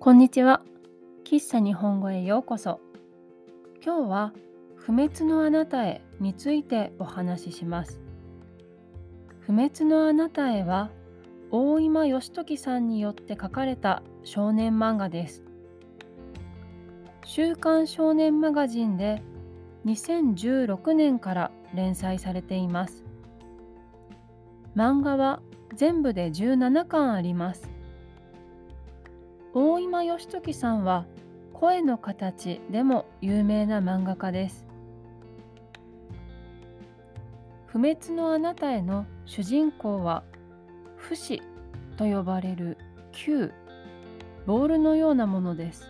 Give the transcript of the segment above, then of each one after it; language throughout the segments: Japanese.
こんにちは。喫茶日本語へようこそ。今日は不滅のあなたへについてお話しします。不滅のあなたへは大今義時さんによって書かれた少年漫画です。週刊少年マガジンで2016年から連載されています。漫画は全部で17巻あります。大今義時さんは声の形でも有名な漫画家です。不滅のあなたへの主人公は不死と呼ばれる球ボールのようなものです。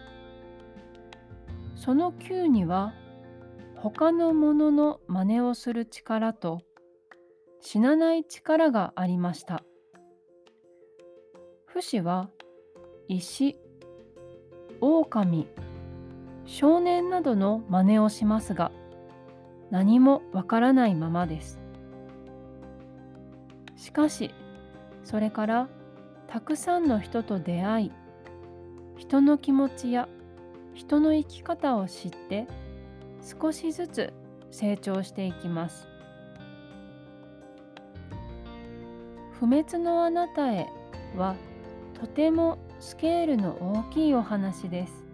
その球には他のものの真似をする力と死なない力がありました。不死は石、狼、少年などの真似をしますが、何もわからないままです。しかし、それからたくさんの人と出会い、人の気持ちや人の生き方を知って少しずつ成長していきます。不滅のあなたへはとてもスケールの大きいお話です。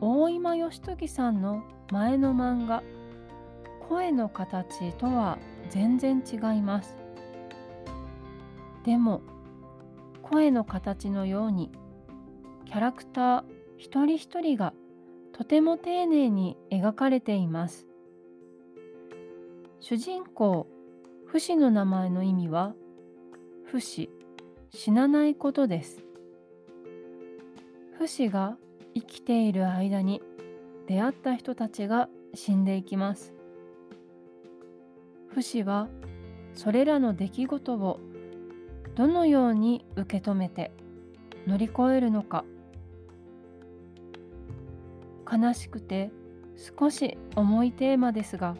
大今義時さんの前の漫画「声の形」とは全然違います。でも声の形のようにキャラクター一人一人がとても丁寧に描かれています。主人公不死の名前の意味は不死死なないことです。不死が生きている間に出会った人たちが死んでいきます。不死はそれらの出来事をどのように受け止めて乗り越えるのか悲しくて少し重いテーマですが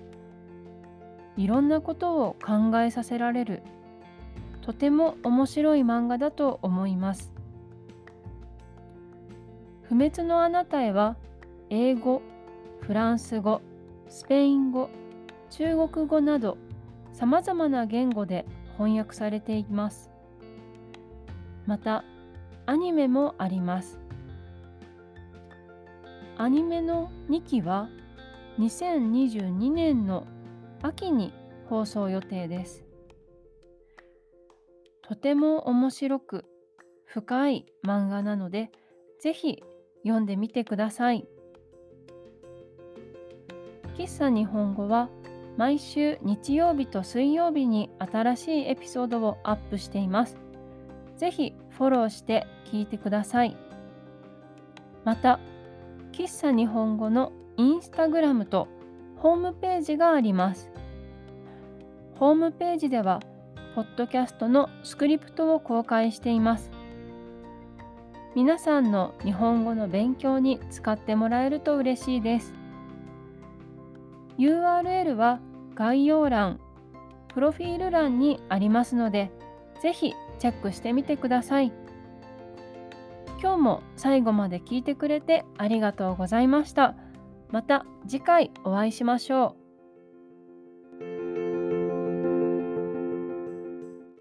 いろんなことを考えさせられるとても面白い漫画だと思います。不滅のあなたへは英語、フランス語、スペイン語、中国語などさまざまな言語で翻訳されています。またアニメもあります。アニメの2期は2022年の秋に放送予定です。とても面白く深い漫画なので、ぜひ読んでみてください。喫茶日本語は毎週日曜日と水曜日に新しいエピソードをアップしています。ぜひフォローして聞いてください。また、喫茶日本語のインスタグラムとホームページがあります。ホームページではポッドキャストのスクリプトを公開しています。皆さんの日本語の勉強に使ってもらえると嬉しいです。URL は概要欄、プロフィール欄にありますので、ぜひチェックしてみてください。今日も最後まで聞いてくれてありがとうございました。また次回お会いしましょう。